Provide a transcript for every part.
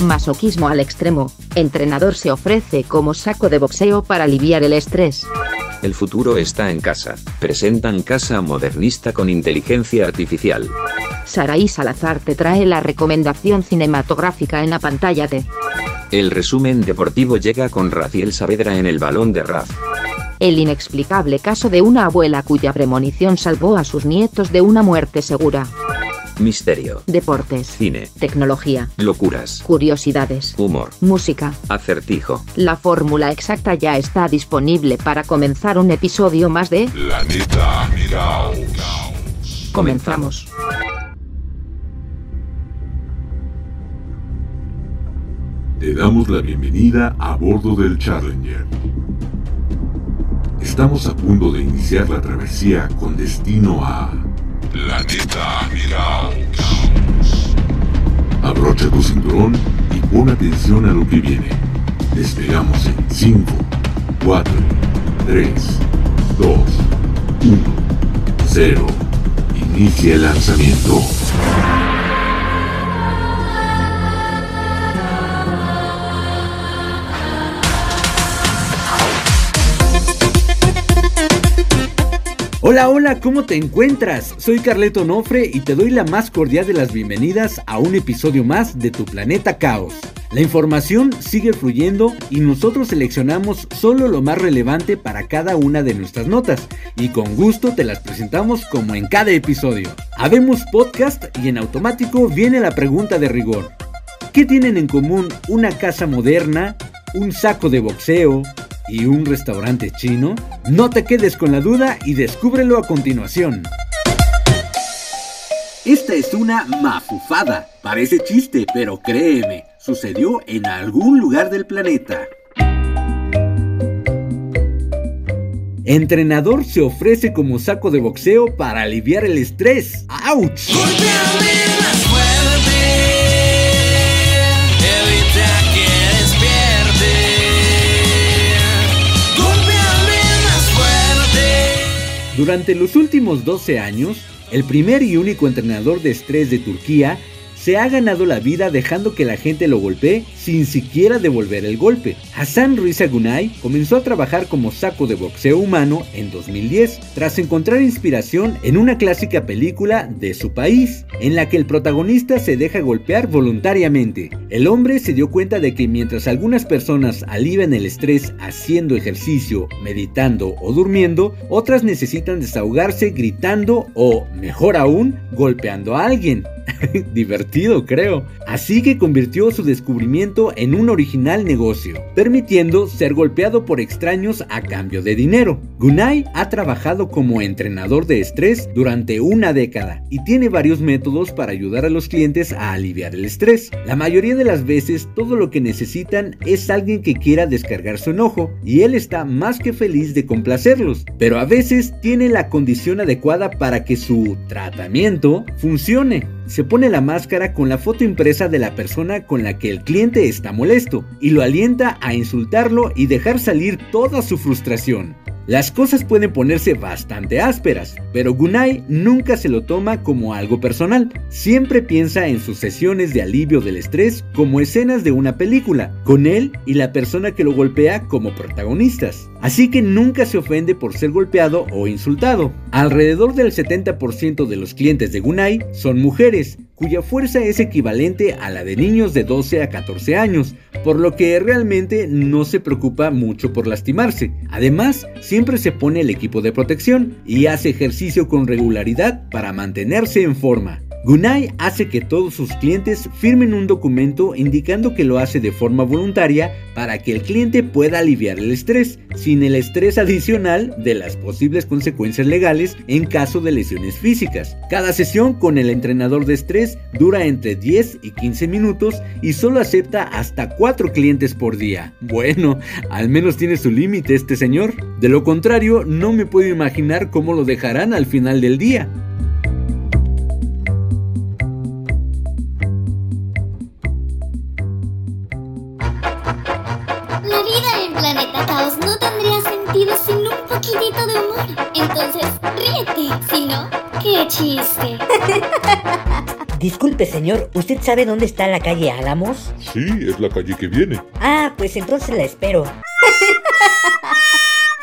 Masoquismo al extremo. Entrenador se ofrece como saco de boxeo para aliviar el estrés. El futuro está en casa. Presentan casa modernista con inteligencia artificial. Saraí Salazar te trae la recomendación cinematográfica en la pantalla de. El resumen deportivo llega con Raciel Saavedra en el balón de Raf. El inexplicable caso de una abuela cuya premonición salvó a sus nietos de una muerte segura. Misterio. Deportes. Cine. Tecnología. Locuras. Curiosidades. Humor. Música. Acertijo. La fórmula exacta ya está disponible para comenzar un episodio más de Planeta Caos. Comenzamos. Te damos la bienvenida a bordo del Challenger. Estamos a punto de iniciar la travesía con destino a Planeta Caos. Abrocha tu cinturón y pon atención a lo que viene. Despegamos en 5, 4, 3, 2, 1, 0. Inicia el lanzamiento. Hola, hola, ¿cómo te encuentras? Soy Carleto Nofre y te doy la más cordial de las bienvenidas a un episodio más de Tu Planeta Caos. La información sigue fluyendo y nosotros seleccionamos solo lo más relevante para cada una de nuestras notas y con gusto te las presentamos como en cada episodio. Habemos podcast y en automático viene la pregunta de rigor. ¿Qué tienen en común una casa moderna, un saco de boxeo, y un restaurante chino? No te quedes con la duda y descúbrelo a continuación. Esta es una mafufada. Parece chiste, pero créeme, sucedió en algún lugar del planeta. Entrenador se ofrece como saco de boxeo para aliviar el estrés. ¡Auch! Durante los últimos 12 años, el primer y único entrenador de estrés de Turquía se ha ganado la vida dejando que la gente lo golpee sin siquiera devolver el golpe. Hassan Riza Gunay comenzó a trabajar como saco de boxeo humano en 2010 tras encontrar inspiración en una clásica película de su país, en la que el protagonista se deja golpear voluntariamente. El hombre se dio cuenta de que mientras algunas personas alivian el estrés haciendo ejercicio, meditando o durmiendo, otras necesitan desahogarse gritando o, mejor aún, golpeando a alguien. Divertido, creo. Así que convirtió su descubrimiento en un original negocio, permitiendo ser golpeado por extraños a cambio de dinero. Gunay ha trabajado como entrenador de estrés durante una década y tiene varios métodos para ayudar a los clientes a aliviar el estrés. La mayoría de las veces todo lo que necesitan es alguien que quiera descargar su enojo y él está más que feliz de complacerlos, pero a veces tiene la condición adecuada para que su tratamiento funcione se pone la máscara con la foto impresa de la persona con la que el cliente está molesto y lo alienta a insultarlo y dejar salir toda su frustración. Las cosas pueden ponerse bastante ásperas, pero Gunay nunca se lo toma como algo personal. Siempre piensa en sus sesiones de alivio del estrés como escenas de una película, con él y la persona que lo golpea como protagonistas. Así que nunca se ofende por ser golpeado o insultado. Alrededor del 70% de los clientes de Gunay son mujeres, cuya fuerza es equivalente a la de niños de 12 a 14 años, por lo que realmente no se preocupa mucho por lastimarse. Además, siempre se pone el equipo de protección y hace ejercicio con regularidad para mantenerse en forma. Gunai hace que todos sus clientes firmen un documento indicando que lo hace de forma voluntaria para que el cliente pueda aliviar el estrés, sin el estrés adicional de las posibles consecuencias legales en caso de lesiones físicas. Cada sesión con el entrenador de estrés dura entre 10 y 15 minutos y solo acepta hasta 4 clientes por día. Bueno, al menos tiene su límite este señor. De lo contrario, no me puedo imaginar cómo lo dejarán al final del día. Entonces, ríete. Si no, qué chiste. Disculpe, señor, ¿usted sabe dónde está la calle Álamos? Sí, es la calle que viene. Ah, pues entonces la espero.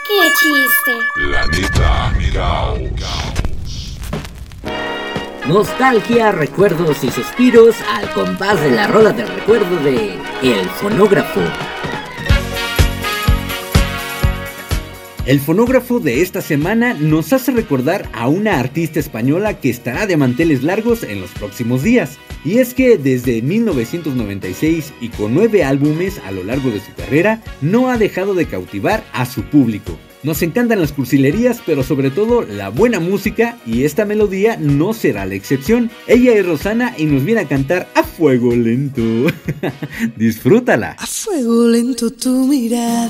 ¡Qué chiste! Planeta Nostalgia, recuerdos y suspiros al compás de la rola del recuerdo de El Fonógrafo. El fonógrafo de esta semana nos hace recordar a una artista española que estará de manteles largos en los próximos días. Y es que desde 1996 y con nueve álbumes a lo largo de su carrera, no ha dejado de cautivar a su público. Nos encantan las cursilerías, pero sobre todo la buena música y esta melodía no será la excepción. Ella es Rosana y nos viene a cantar a fuego lento. Disfrútala. A fuego lento tu mirada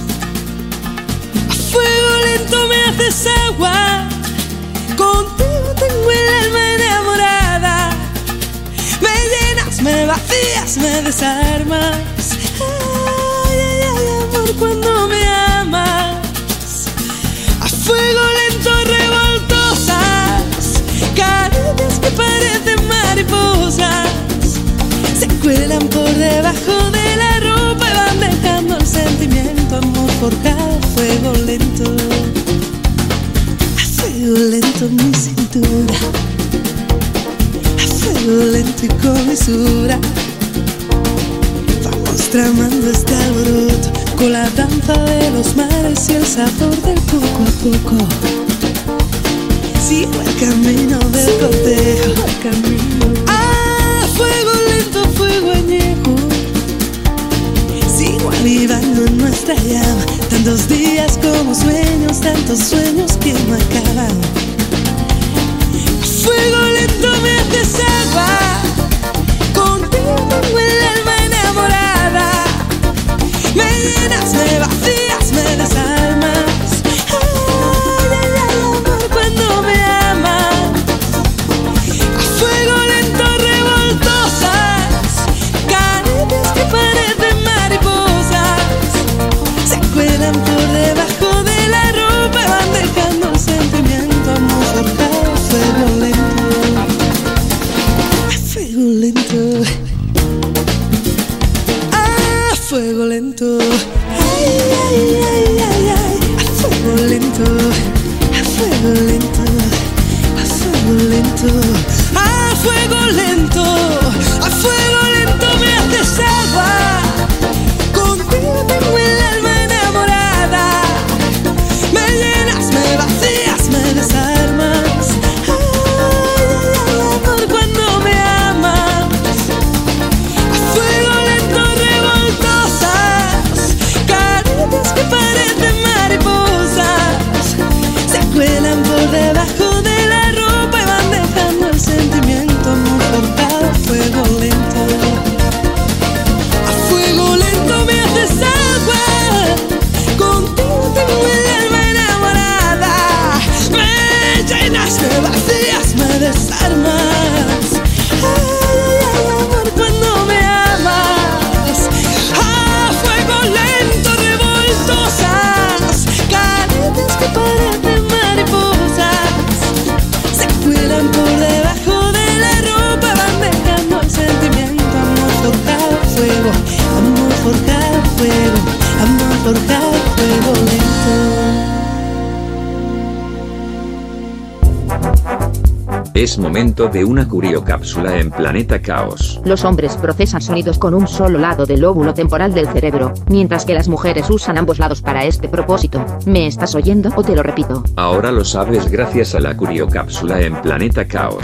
fuego lento me haces agua. Contigo tengo el alma enamorada. Me llenas, me vacías, me desarmas. Ay, ay, ay, amor, cuando me amas. A fuego lento revoltosas. Caricias que parecen mariposas. Se cuelan por debajo de la ropa y van el sentimiento, amor forjado fuego lento, a lento mi cintura, a fuego lento y con mesura. Vamos tramando este alboroto con la danza de los mares y el sabor del poco a poco. Sigo el camino del cortejo, a avivando nuestra llama Tantos días como sueños, tantos sueños que no acaban. Fuego lento me haces agua, contigo tengo el alma enamorada. Me llenas, me vacías, lento, a fuego lento, a fuego lento, a fuego lento, a fuego lento me haces agua. Contigo tengo el Es momento de una curiocápsula en Planeta Caos. Los hombres procesan sonidos con un solo lado del lóbulo temporal del cerebro, mientras que las mujeres usan ambos lados para este propósito. ¿Me estás oyendo o te lo repito? Ahora lo sabes gracias a la curiocápsula en Planeta Caos.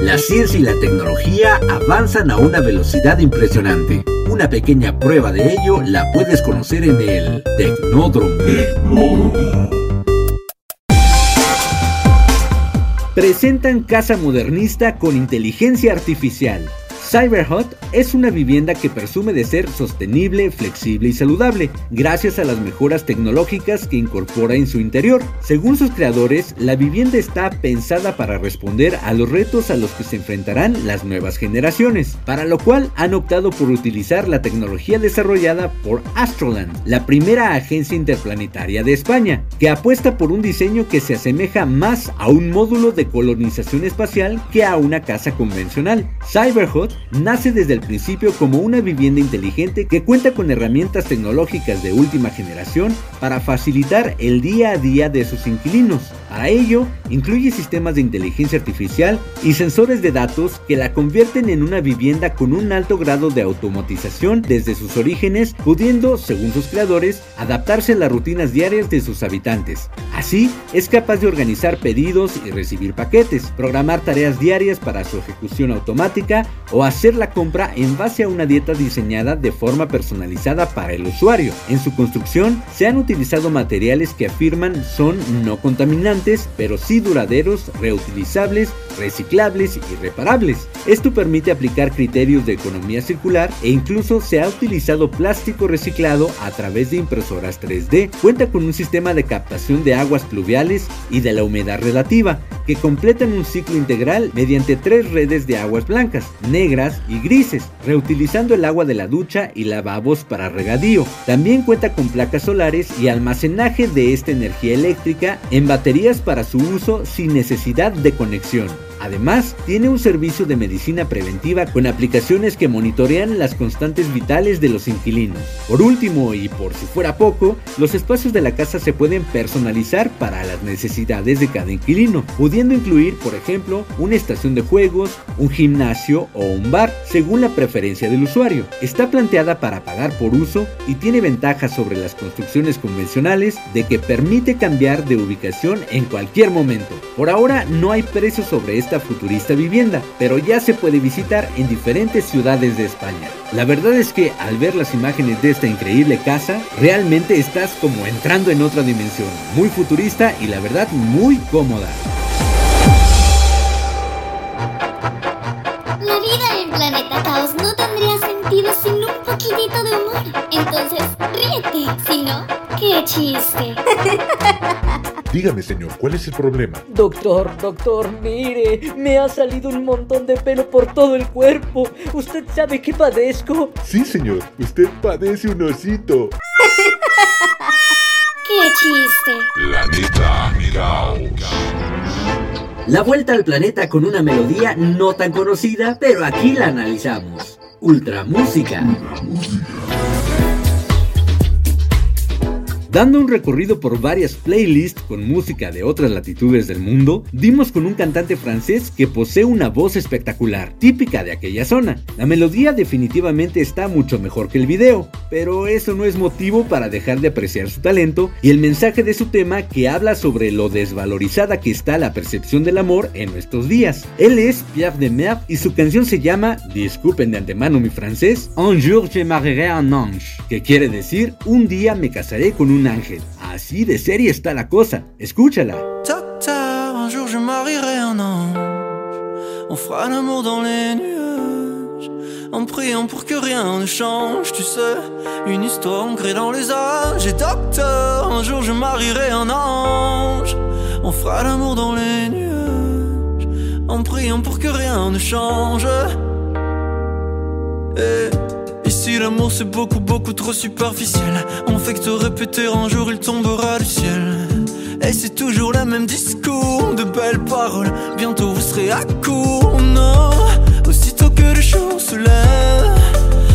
La ciencia y la tecnología avanzan a una velocidad impresionante. Una pequeña prueba de ello la puedes conocer en el Tecnódromo. Presentan casa modernista con inteligencia artificial. CyberHut es una vivienda que presume de ser sostenible, flexible y saludable, gracias a las mejoras tecnológicas que incorpora en su interior. Según sus creadores, la vivienda está pensada para responder a los retos a los que se enfrentarán las nuevas generaciones, para lo cual han optado por utilizar la tecnología desarrollada por Astroland, la primera agencia interplanetaria de España, que apuesta por un diseño que se asemeja más a un módulo de colonización espacial que a una casa convencional. CyberHut nace desde el principio como una vivienda inteligente que cuenta con herramientas tecnológicas de última generación para facilitar el día a día de sus inquilinos. Para ello, incluye sistemas de inteligencia artificial y sensores de datos que la convierten en una vivienda con un alto grado de automatización desde sus orígenes, pudiendo, según sus creadores, adaptarse a las rutinas diarias de sus habitantes. Así, es capaz de organizar pedidos y recibir paquetes, programar tareas diarias para su ejecución automática o hacer la compra en base a una dieta diseñada de forma personalizada para el usuario. En su construcción se han utilizado materiales que afirman son no contaminantes pero sí duraderos, reutilizables, reciclables y reparables. Esto permite aplicar criterios de economía circular e incluso se ha utilizado plástico reciclado a través de impresoras 3D. Cuenta con un sistema de captación de aguas pluviales y de la humedad relativa, que completan un ciclo integral mediante tres redes de aguas blancas, negras y grises, reutilizando el agua de la ducha y lavabos para regadío. También cuenta con placas solares y almacenaje de esta energía eléctrica en baterías para su uso sin necesidad de conexión. Además, tiene un servicio de medicina preventiva con aplicaciones que monitorean las constantes vitales de los inquilinos. Por último, y por si fuera poco, los espacios de la casa se pueden personalizar para las necesidades de cada inquilino, pudiendo incluir, por ejemplo, una estación de juegos, un gimnasio o un bar, según la preferencia del usuario. Está planteada para pagar por uso y tiene ventajas sobre las construcciones convencionales de que permite cambiar de ubicación en cualquier momento. Por ahora no hay precios sobre esta futurista vivienda, pero ya se puede visitar en diferentes ciudades de España. La verdad es que al ver las imágenes de esta increíble casa, realmente estás como entrando en otra dimensión, muy futurista y la verdad muy cómoda. La vida en Planeta Caos no tendría sentido sin un poquitito de humor. Entonces, ríete. Si no, qué chiste. Dígame, señor, ¿cuál es el problema? Doctor, doctor, mire, me ha salido un montón de pelo por todo el cuerpo. ¿Usted sabe que padezco? Sí, señor, usted padece un osito. ¡Qué chiste! Planeta La vuelta al planeta con una melodía no tan conocida, pero aquí la analizamos. Ultra Música. Dando un recorrido por varias playlists con música de otras latitudes del mundo, dimos con un cantante francés que posee una voz espectacular, típica de aquella zona. La melodía definitivamente está mucho mejor que el video, pero eso no es motivo para dejar de apreciar su talento y el mensaje de su tema que habla sobre lo desvalorizada que está la percepción del amor en nuestros días. Él es Pierre de Mer y su canción se llama, disculpen de antemano mi francés, Un jour je marierai un ange, que quiere decir un día me casaré con un ángel. Así de está la cosa. Escúchala. Docteur, un jour je marierai un ange. On fera l'amour dans les nuages. En priant pour que rien ne change, tu sais. Une histoire ancrée dans les âges. Et docteur, un jour je marierai un ange. l'amour dans les nuages, en priant pour que rien ne change. Ici l'amour c'est beaucoup beaucoup trop superficiel. On fait que te répéter un jour il tombera du ciel. Et c'est toujours le même discours, de belles paroles. Bientôt vous serez à court, non. Aussitôt que le jour se lève,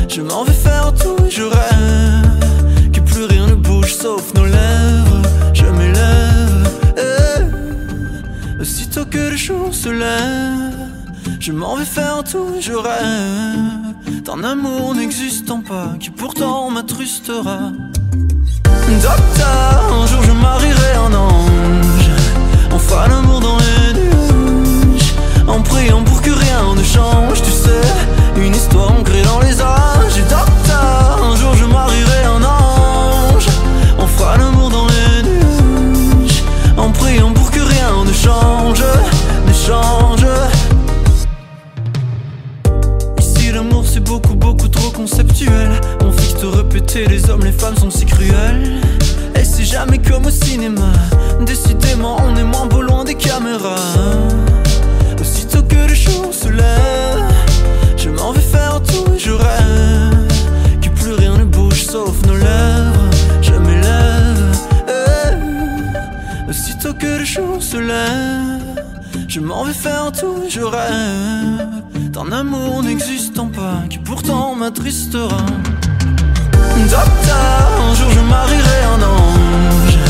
je m'en vais faire tout et je rêve. Que plus rien ne bouge sauf nos lèvres. Je m'élève. eh. Aussitôt que le jour se lève, je m'en vais faire tout et je rêve. D'un amour n'existant pas, qui pourtant m'attrustera. Docteur, un jour je marierai un ange. Fera l'amour dans les nuages. En priant pour que rien ne change, tu sais. Une histoire ancrée dans les âges. Docteur, un jour je marierai au cinéma Décidément on est moins beau loin des caméras Aussitôt que le jour se lève Je m'en vais faire tout et je rêve Que plus rien ne bouge sauf nos lèvres Je m'élève eh. Aussitôt que le jour se lève Je m'en vais faire tout et je rêve d'un amour n'existant pas qui pourtant m'attristera. Docteur, un jour je marierai un ange.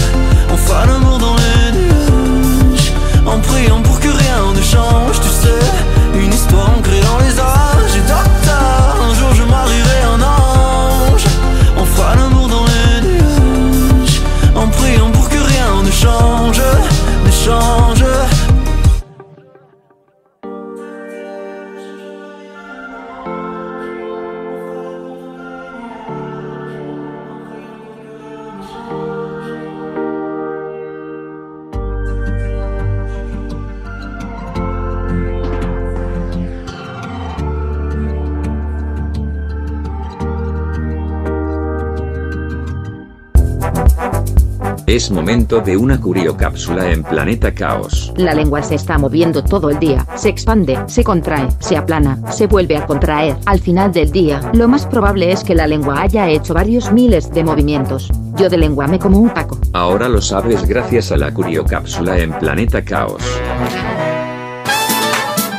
Fera l'amour dans les nuages. En priant pour que rien ne change, tu sais. Une histoire ancrée dans les âges. Es momento de una curiocápsula en Planeta Caos. La lengua se está moviendo todo el día, se expande, se contrae, se aplana, se vuelve a contraer. Al final del día, lo más probable es que la lengua haya hecho varios miles de movimientos. Yo de lengua me como un taco. Ahora lo sabes gracias a la curiocápsula en Planeta Caos.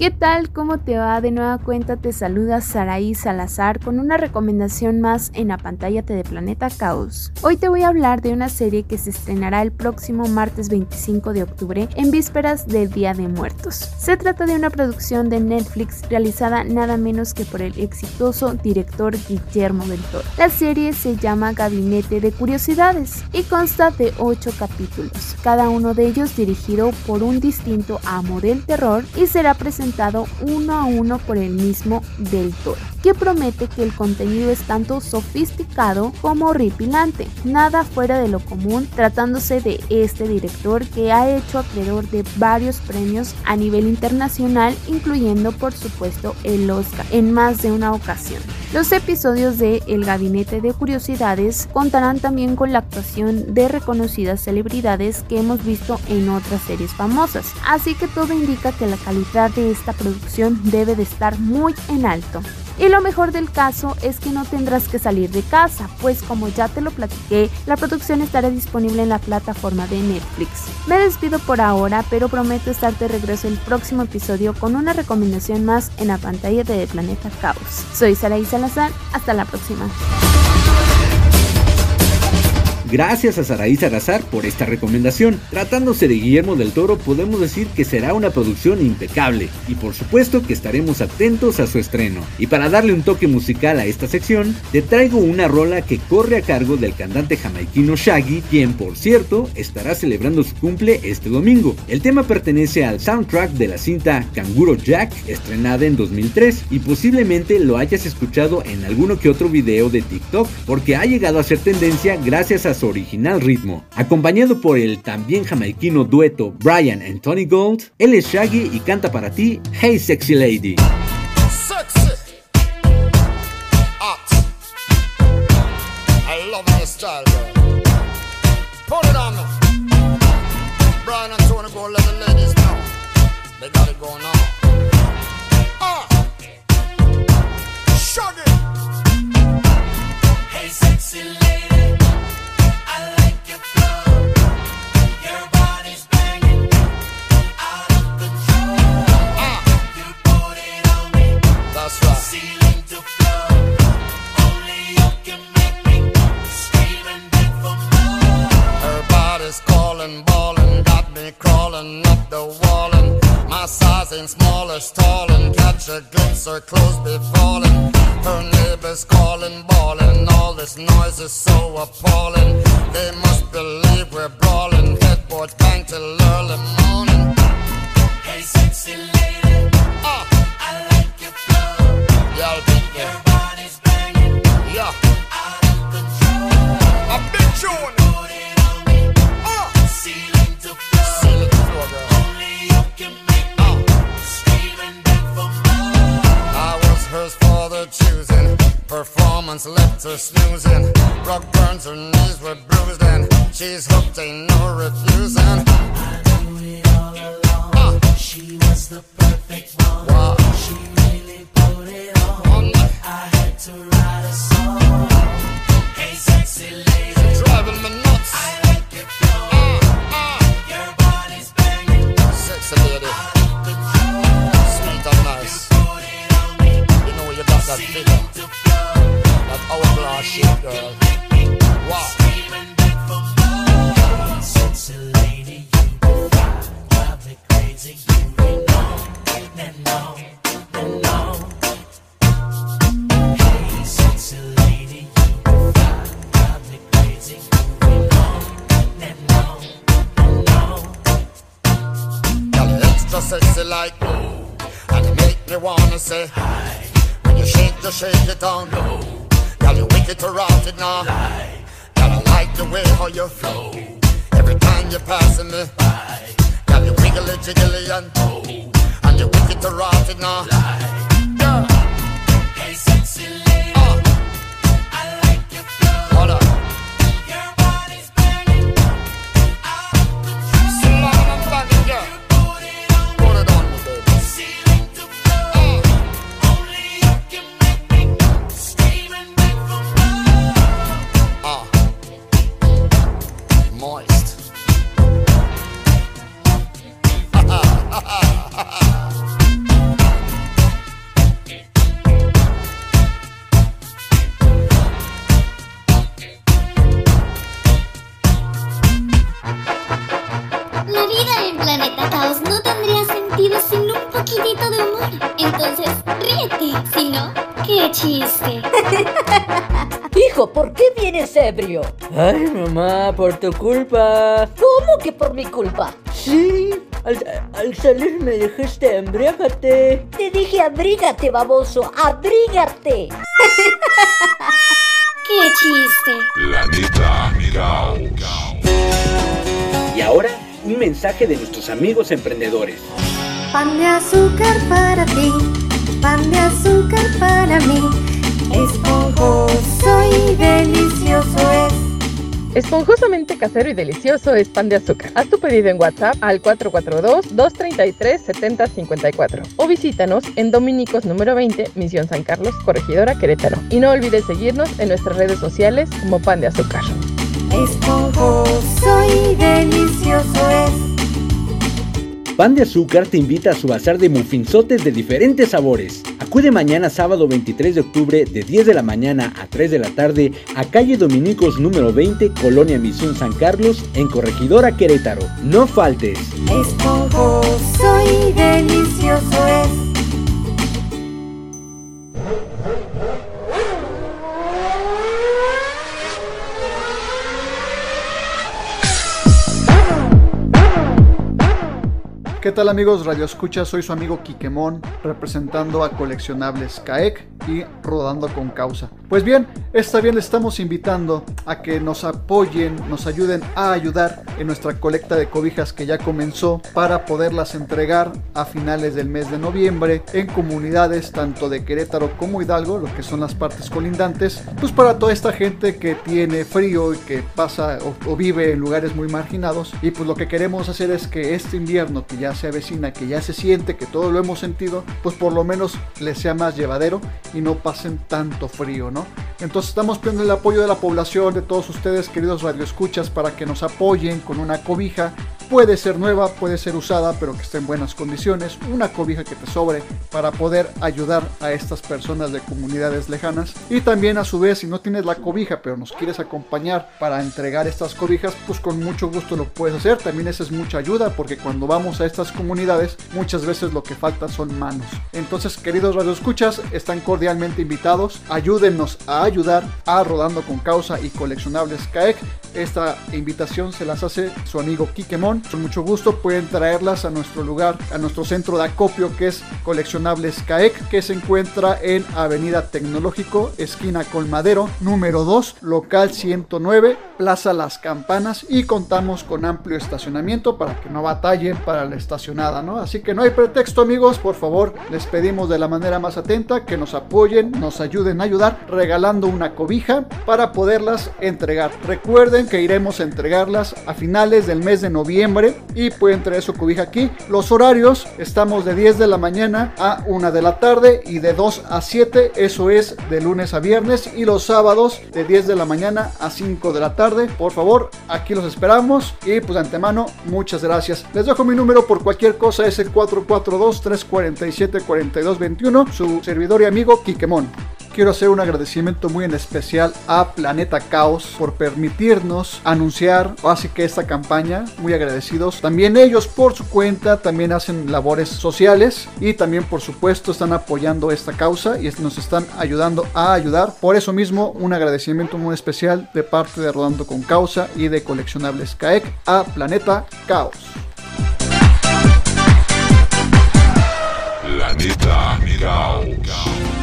¿Qué tal? ¿Cómo te va? De nueva cuenta te saluda Saraí Salazar con una recomendación más en Apantállate de Planeta Caos. Hoy te voy a hablar de una serie que se estrenará el próximo martes 25 de octubre en vísperas del Día de Muertos. Se trata de una producción de Netflix realizada nada menos que por el exitoso director Guillermo del Toro. La serie se llama Gabinete de Curiosidades y consta de 8 capítulos, cada uno de ellos dirigido por un distinto amo del terror y será presentado uno a uno por el mismo Del Toro, que promete que el contenido es tanto sofisticado como horripilante, nada fuera de lo común tratándose de este director que ha hecho acreedor de varios premios a nivel internacional, incluyendo por supuesto el Oscar en más de una ocasión. Los episodios de El Gabinete de Curiosidades contarán también con la actuación de reconocidas celebridades que hemos visto en otras series famosas, así que todo indica que la calidad de esta producción debe de estar muy en alto. Y lo mejor del caso es que no tendrás que salir de casa, pues como ya te lo platiqué, la producción estará disponible en la plataforma de Netflix. Me despido por ahora, pero prometo estar de regreso el próximo episodio con una recomendación más en la pantalla de Planeta Caos. Soy Saraí Salazar, hasta la próxima. Gracias a Saraí Salazar por esta recomendación. Tratándose de Guillermo del Toro, podemos decir que será una producción impecable y por supuesto que estaremos atentos a su estreno. Y para darle un toque musical a esta sección, te traigo una rola que corre a cargo del cantante jamaiquino Shaggy, quien por cierto estará celebrando su cumple este domingo. El tema pertenece al soundtrack de la cinta Canguro Jack, estrenada en 2003, y posiblemente lo hayas escuchado en alguno que otro video de TikTok, porque ha llegado a ser tendencia gracias a su original ritmo. Acompañado por el también jamaiquino dueto Brian and Tony Gold, él es Shaggy y canta para ti Hey Sexy Lady. don't Ay, mamá, por tu culpa. ¿Cómo que por mi culpa? Sí, al, al salir me dijiste embriágate. Te dije abrígate, baboso, abrígate. Qué chiste. Planeta Mirao. Y ahora, un mensaje de nuestros amigos emprendedores. Pan de azúcar para ti, pan de azúcar para mí. Esponjoso y delicioso es. Esponjosamente casero y delicioso es pan de azúcar. Haz tu pedido en WhatsApp al 442-233-7054 o visítanos en Dominicos número 20, Misión San Carlos, Corregidora Querétaro. Y no olvides seguirnos en nuestras redes sociales como pan de azúcar. Esponjoso y delicioso es. Pan de Azúcar te invita a su bazar de muffinzotes de diferentes sabores. Acude mañana sábado 23 de octubre de 10 de la mañana a 3 de la tarde a calle Dominicos número 20, Colonia Misión San Carlos, en Corregidora Querétaro. No faltes. Y delicioso es. ¿Qué tal amigos Radio Escucha? Soy su amigo Quiquemón, representando a Coleccionables CAEC y Rodando con Causa. Pues bien, esta vez les estamos invitando a que nos apoyen, nos ayuden a ayudar en nuestra colecta de cobijas que ya comenzó para poderlas entregar a finales del mes de noviembre en comunidades tanto de Querétaro como Hidalgo, lo que son las partes colindantes, pues para toda esta gente que tiene frío y que pasa o vive en lugares muy marginados. Y pues lo que queremos hacer es que este invierno que ya se avecina, que ya se siente, que todo lo hemos sentido, pues por lo menos les sea más llevadero y no pasen tanto frío, ¿no? Entonces estamos pidiendo el apoyo de la población, de todos ustedes, queridos radioescuchas, para que nos apoyen con una cobija. Puede ser nueva, puede ser usada, pero que esté en buenas condiciones. Una cobija que te sobre para poder ayudar a estas personas de comunidades lejanas. Y también a su vez, si no tienes la cobija, pero nos quieres acompañar para entregar estas cobijas, pues con mucho gusto lo puedes hacer. También esa es mucha ayuda, porque cuando vamos a estas comunidades, muchas veces lo que falta son manos. Entonces, queridos radioescuchas, están cordialmente invitados. Ayúdennos a ayudar a Rodando con Causa y Coleccionables CAEC. Esta invitación se las hace su amigo Kikemon. Con mucho gusto pueden traerlas a nuestro lugar, a nuestro centro de acopio que es Coleccionables CAEC, que se encuentra en Avenida Tecnológico, esquina Colmadero, número 2, local 109, Plaza Las Campanas y contamos con amplio estacionamiento para que no batallen para la estacionada, ¿no? Así que no hay pretexto amigos, por favor, les pedimos de la manera más atenta que nos apoyen, nos ayuden a ayudar regalando una cobija para poderlas entregar. Recuerden que iremos a entregarlas a finales del mes de noviembre y pueden traer su cobija aquí. Los horarios estamos de 10 de la mañana a 1 de la tarde y de 2 a 7, eso es de lunes a viernes y los sábados de 10 de la mañana a 5 de la tarde. Por favor, aquí los esperamos y pues de antemano muchas gracias. Les dejo mi número por cualquier cosa, es el 442-347-4221, su servidor y amigo Kikemon. Quiero hacer un agradecimiento muy en especial a Planeta Caos por permitirnos anunciar así que esta campaña, muy agradecidos. También ellos por su cuenta también hacen labores sociales y también por supuesto están apoyando esta causa y nos están ayudando a ayudar. Por eso mismo un agradecimiento muy especial de parte de Rodando con Causa y de Coleccionables CAEC a Planeta Caos. Planeta Caos.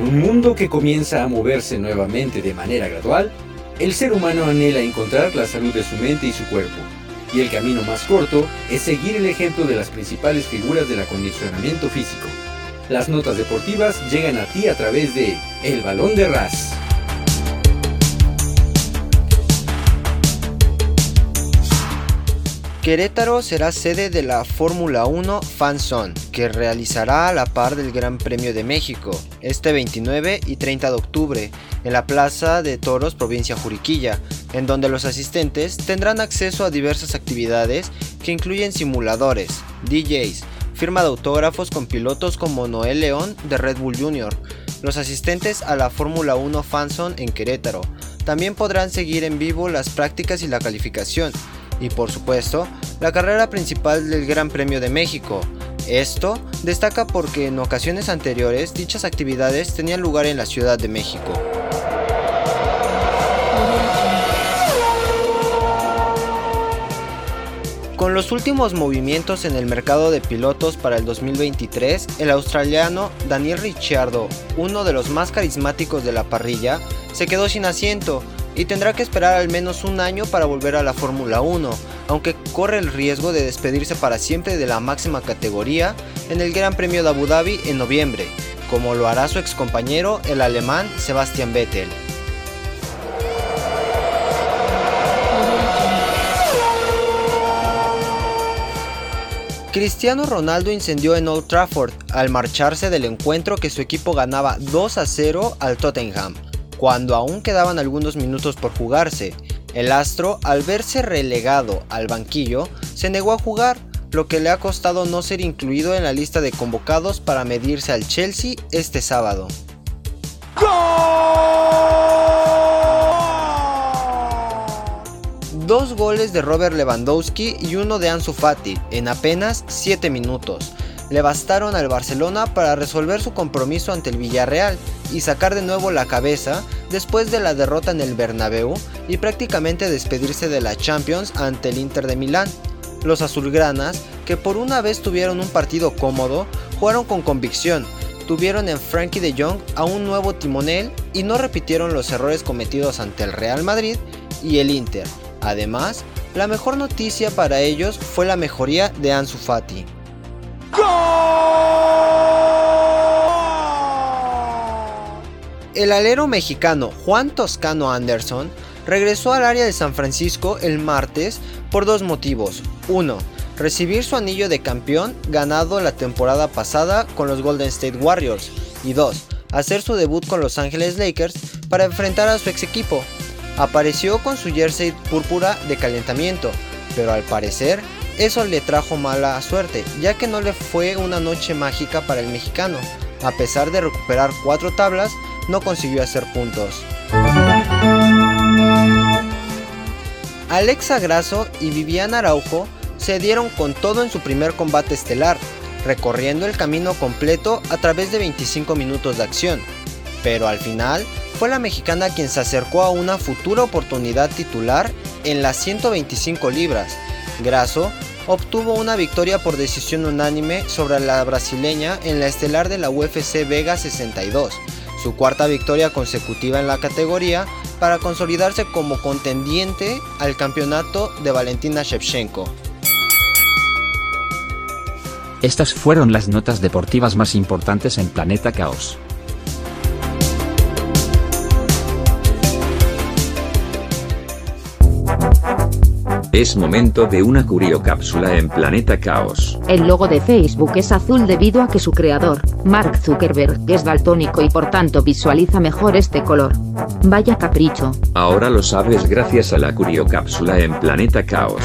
En un mundo que comienza a moverse nuevamente de manera gradual, el ser humano anhela encontrar la salud de su mente y su cuerpo. Y el camino más corto es seguir el ejemplo de las principales figuras del acondicionamiento físico. Las notas deportivas llegan a ti a través de El Balón de Ras. Querétaro será sede de la Fórmula 1 Fanzone, que realizará a la par del Gran Premio de México, este 29 y 30 de octubre, en la Plaza de Toros, provincia Juriquilla, en donde los asistentes tendrán acceso a diversas actividades que incluyen simuladores, DJs, firma de autógrafos con pilotos como Noel León de Red Bull Jr., los asistentes a la Fórmula 1 Fanzone en Querétaro. También podrán seguir en vivo las prácticas y la calificación, y por supuesto, la carrera principal del Gran Premio de México. Esto destaca porque en ocasiones anteriores dichas actividades tenían lugar en la Ciudad de México. Con los últimos movimientos en el mercado de pilotos para el 2023, el australiano Daniel Ricciardo, uno de los más carismáticos de la parrilla, se quedó sin asiento y tendrá que esperar al menos un año para volver a la Fórmula 1, aunque corre el riesgo de despedirse para siempre de la máxima categoría en el Gran Premio de Abu Dhabi en noviembre, como lo hará su excompañero el alemán Sebastian Vettel. Cristiano Ronaldo incendió en Old Trafford al marcharse del encuentro que su equipo ganaba 2 a 0 al Tottenham, cuando aún quedaban algunos minutos por jugarse. El astro, al verse relegado al banquillo, se negó a jugar, lo que le ha costado no ser incluido en la lista de convocados para medirse al Chelsea este sábado. Dos goles de Robert Lewandowski y uno de Ansu Fati en apenas 7 minutos le bastaron al Barcelona para resolver su compromiso ante el Villarreal y sacar de nuevo la cabeza después de la derrota en el Bernabéu y prácticamente despedirse de la Champions ante el Inter de Milán. Los azulgranas, que por una vez tuvieron un partido cómodo, jugaron con convicción, tuvieron en Frankie de Jong a un nuevo timonel y no repitieron los errores cometidos ante el Real Madrid y el Inter. Además, la mejor noticia para ellos fue la mejoría de Ansu Fati. El alero mexicano Juan Toscano Anderson regresó al área de San Francisco el martes por dos motivos. Uno, recibir su anillo de campeón ganado la temporada pasada con los Golden State Warriors. Y dos, hacer su debut con Los Ángeles Lakers para enfrentar a su ex equipo. Apareció con su jersey púrpura de calentamiento, pero al parecer eso le trajo mala suerte, ya que no le fue una noche mágica para el mexicano. A pesar de recuperar cuatro tablas, no consiguió hacer puntos. Alexa Grasso y Viviana Araujo se dieron con todo en su primer combate estelar, recorriendo el camino completo a través de 25 minutos de acción. Pero al final, fue la mexicana quien se acercó a una futura oportunidad titular en las 125 libras. Grasso obtuvo una victoria por decisión unánime sobre la brasileña en la estelar de la UFC Vega 62, su cuarta victoria consecutiva en la categoría para consolidarse como contendiente al campeonato de Valentina Shevchenko. Estas fueron las notas deportivas más importantes en Planeta Caos. Es momento de una curiocápsula en Planeta Caos. El logo de Facebook es azul debido a que su creador, Mark Zuckerberg, es daltónico y por tanto visualiza mejor este color. Vaya capricho. Ahora lo sabes gracias a la curiocápsula en Planeta Caos.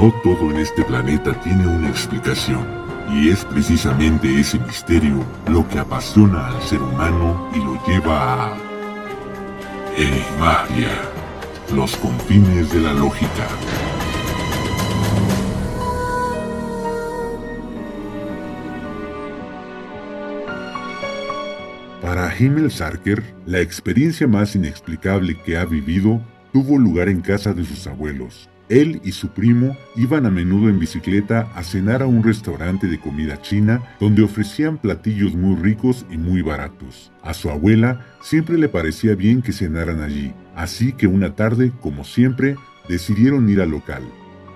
No todo en este planeta tiene una explicación, y es precisamente ese misterio lo que apasiona al ser humano y lo lleva a Enigmaria, los confines de la lógica. Para Himmel Sarker, la experiencia más inexplicable que ha vivido tuvo lugar en casa de sus abuelos, él y su primo iban a menudo en bicicleta a cenar a un restaurante de comida china donde ofrecían platillos muy ricos y muy baratos. A su abuela siempre le parecía bien que cenaran allí, así que una tarde, como siempre, decidieron ir al local.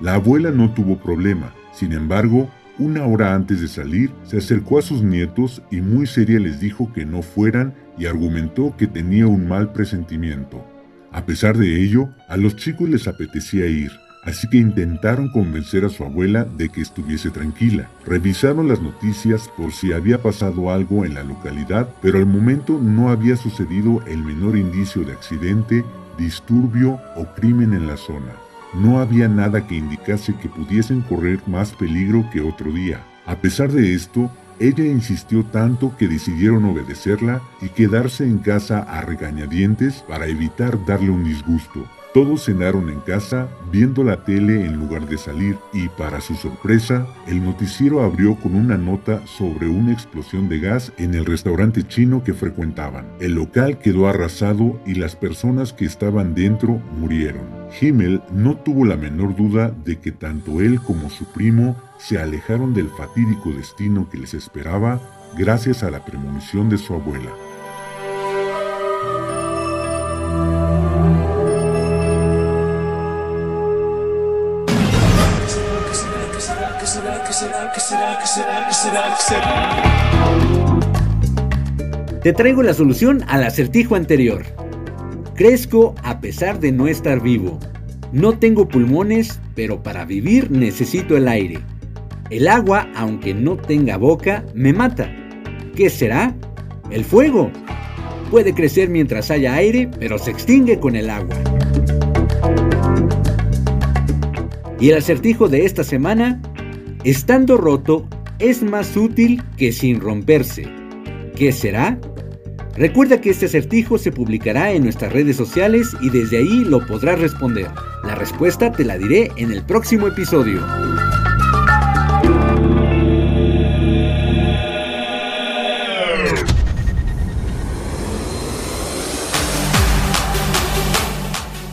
La abuela no tuvo problema, sin embargo, una hora antes de salir, se acercó a sus nietos y muy seria les dijo que no fueran y argumentó que tenía un mal presentimiento. A pesar de ello, a los chicos les apetecía ir, así que intentaron convencer a su abuela de que estuviese tranquila. Revisaron las noticias por si había pasado algo en la localidad, pero al momento no había sucedido el menor indicio de accidente, disturbio o crimen en la zona. No había nada que indicase que pudiesen correr más peligro que otro día. A pesar de esto, ella insistió tanto que decidieron obedecerla y quedarse en casa a regañadientes para evitar darle un disgusto. Todos cenaron en casa viendo la tele en lugar de salir y para su sorpresa, el noticiero abrió con una nota sobre una explosión de gas en el restaurante chino que frecuentaban. El local quedó arrasado y las personas que estaban dentro murieron. Himmel no tuvo la menor duda de que tanto él como su primo se alejaron del fatídico destino que les esperaba gracias a la premonición de su abuela. Te traigo la solución al acertijo anterior. Crezco a pesar de no estar vivo. No tengo pulmones, pero para vivir necesito el aire. El agua, aunque no tenga boca, me mata. ¿Qué será? El fuego. Puede crecer mientras haya aire, pero se extingue con el agua. Y el acertijo de esta semana, estando roto, es más útil que sin romperse. ¿Qué será? Recuerda que este acertijo se publicará en nuestras redes sociales y desde ahí lo podrás responder. La respuesta te la diré en el próximo episodio.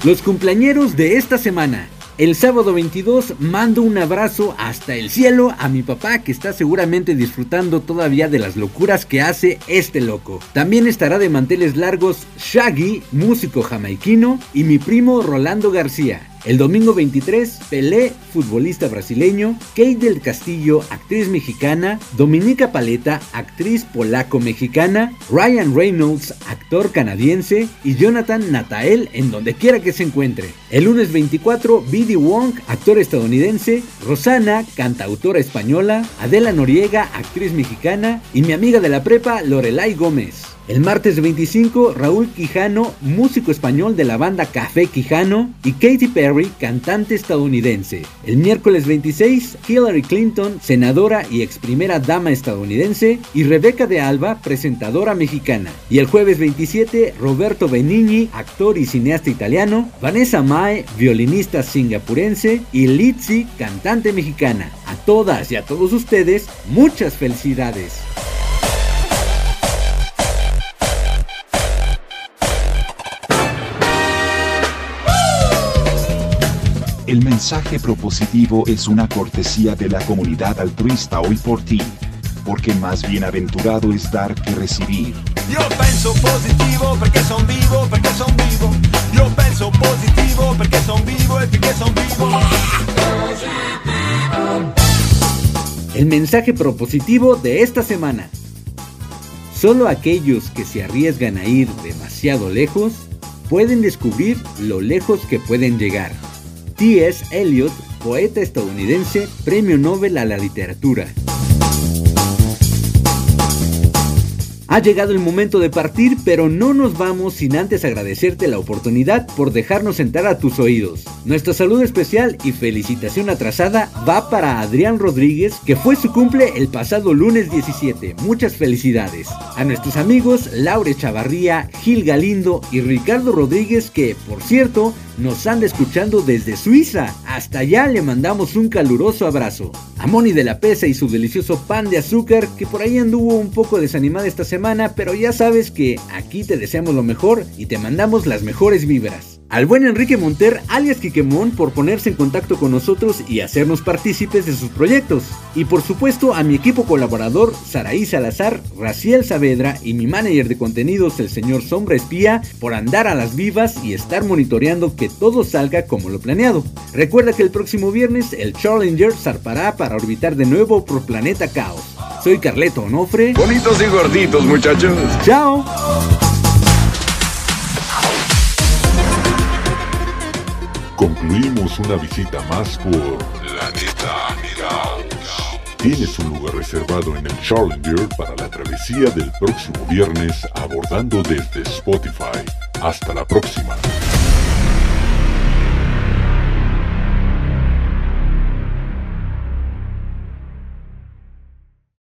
Los cumpleañeros de esta semana. El sábado 22 mando un abrazo hasta el cielo a mi papá que está seguramente disfrutando todavía de las locuras que hace este loco. También estará de manteles largos Shaggy, músico jamaiquino, y mi primo Rolando García. El domingo 23, Pelé, futbolista brasileño, Kate del Castillo, actriz mexicana, Dominica Paleta, actriz polaco-mexicana, Ryan Reynolds, actor canadiense, y Jonathan Natael en donde quiera que se encuentre. El lunes 24, Biddy Wong, actor estadounidense, Rosana, cantautora española, Adela Noriega, actriz mexicana, y mi amiga de la prepa, Lorelai Gómez. El martes 25, Raúl Quijano, músico español de la banda Café Quijano, y Katy Perry, cantante estadounidense. El miércoles 26, Hillary Clinton, senadora y ex primera dama estadounidense, y Rebeca de Alba, presentadora mexicana. Y el jueves 27, Roberto Benigni, actor y cineasta italiano, Vanessa Mae, violinista singapurense, y Litzy, cantante mexicana. A todas y a todos ustedes, muchas felicidades. El mensaje propositivo es una cortesía de la comunidad altruista hoy por ti. Porque más bienaventurado es dar que recibir. Io penso positivo perché son vivo, perché son vivo. Io penso positivo perché son vivo e perché son vivo. El mensaje propositivo de esta semana. Solo aquellos que se arriesgan a ir demasiado lejos pueden descubrir lo lejos que pueden llegar. T.S. Eliot, poeta estadounidense, Premio Nobel a la Literatura. Ha llegado el momento de partir, pero no nos vamos sin antes agradecerte la oportunidad por dejarnos entrar a tus oídos. Nuestra salud especial y felicitación atrasada va para Adrián Rodríguez, que fue su cumple el pasado lunes 17. Muchas felicidades. A nuestros amigos Laure Chavarría, Gil Galindo y Ricardo Rodríguez, que, por cierto, nos anda escuchando desde Suiza. Hasta allá le mandamos un caluroso abrazo. A Moni de la Pesa y su delicioso pan de azúcar, que por ahí anduvo un poco desanimada esta semana, pero ya sabes que aquí te deseamos lo mejor y te mandamos las mejores vibras. Al buen Enrique Monter, alias Quiquemón, por ponerse en contacto con nosotros y hacernos partícipes de sus proyectos. Y por supuesto a mi equipo colaborador, Saraí Salazar, Raciel Saavedra y mi manager de contenidos, el señor Sombra Espía, por andar a las vivas y estar monitoreando que todo salga como lo planeado. Recuerda que el próximo viernes el Challenger zarpará para orbitar de nuevo por Planeta Caos. Soy Carleto Onofre. Bonitos y gorditos, muchachos. ¡Chao! Concluimos una visita más por La Neta Caos. Tienes un lugar reservado en el Challenger para la travesía del próximo viernes abordando desde Spotify. Hasta la próxima.